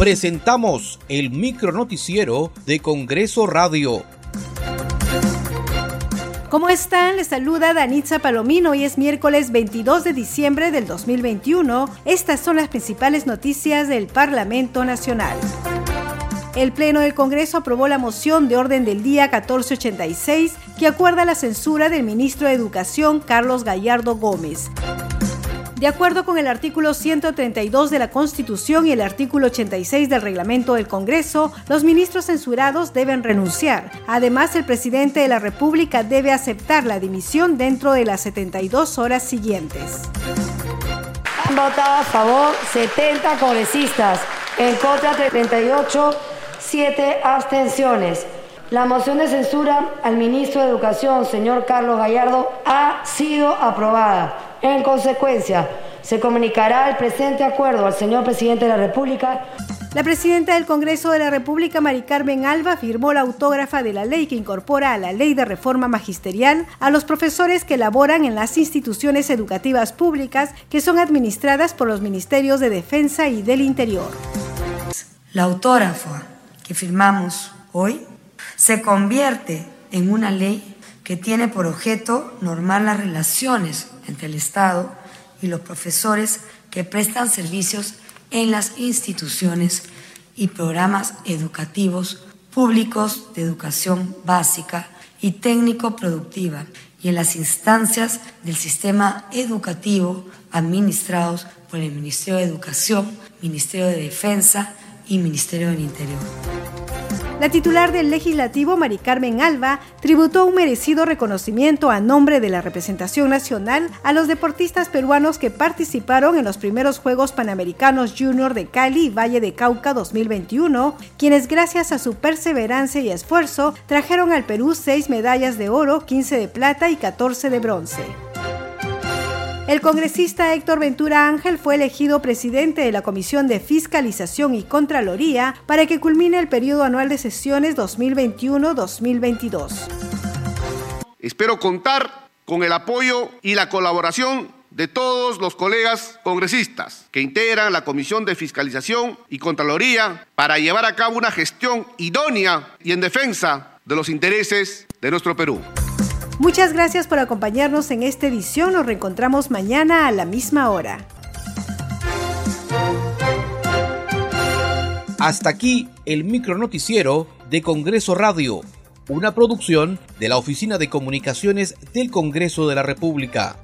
Presentamos el micro noticiero de Congreso Radio. ¿Cómo están? Les saluda Danitza Palomino. Hoy es miércoles 22 de diciembre del 2021. Estas son las principales noticias del Parlamento Nacional. El Pleno del Congreso aprobó la moción de orden del día 1486 que acuerda la censura del ministro de Educación Carlos Gallardo Gómez. De acuerdo con el artículo 132 de la Constitución y el artículo 86 del reglamento del Congreso, los ministros censurados deben renunciar. Además, el presidente de la República debe aceptar la dimisión dentro de las 72 horas siguientes. Han votado a favor 70 congresistas, en contra 38, 7 abstenciones. La moción de censura al ministro de Educación, señor Carlos Gallardo, ha sido aprobada. En consecuencia, se comunicará el presente acuerdo al señor presidente de la República. La presidenta del Congreso de la República, Mari Carmen Alba, firmó la autógrafa de la ley que incorpora a la ley de reforma magisterial a los profesores que laboran en las instituciones educativas públicas que son administradas por los ministerios de Defensa y del Interior. La autógrafa que firmamos hoy se convierte en una ley que tiene por objeto normar las relaciones entre el Estado y los profesores que prestan servicios en las instituciones y programas educativos públicos de educación básica y técnico-productiva y en las instancias del sistema educativo administrados por el Ministerio de Educación, Ministerio de Defensa y Ministerio del Interior. La titular del legislativo, Mari Carmen Alba, tributó un merecido reconocimiento a nombre de la representación nacional a los deportistas peruanos que participaron en los primeros Juegos Panamericanos Junior de Cali y Valle de Cauca 2021, quienes gracias a su perseverancia y esfuerzo trajeron al Perú seis medallas de oro, 15 de plata y 14 de bronce. El congresista Héctor Ventura Ángel fue elegido presidente de la Comisión de Fiscalización y Contraloría para que culmine el periodo anual de sesiones 2021-2022. Espero contar con el apoyo y la colaboración de todos los colegas congresistas que integran la Comisión de Fiscalización y Contraloría para llevar a cabo una gestión idónea y en defensa de los intereses de nuestro Perú. Muchas gracias por acompañarnos en esta edición. Nos reencontramos mañana a la misma hora. Hasta aquí el micro noticiero de Congreso Radio, una producción de la Oficina de Comunicaciones del Congreso de la República.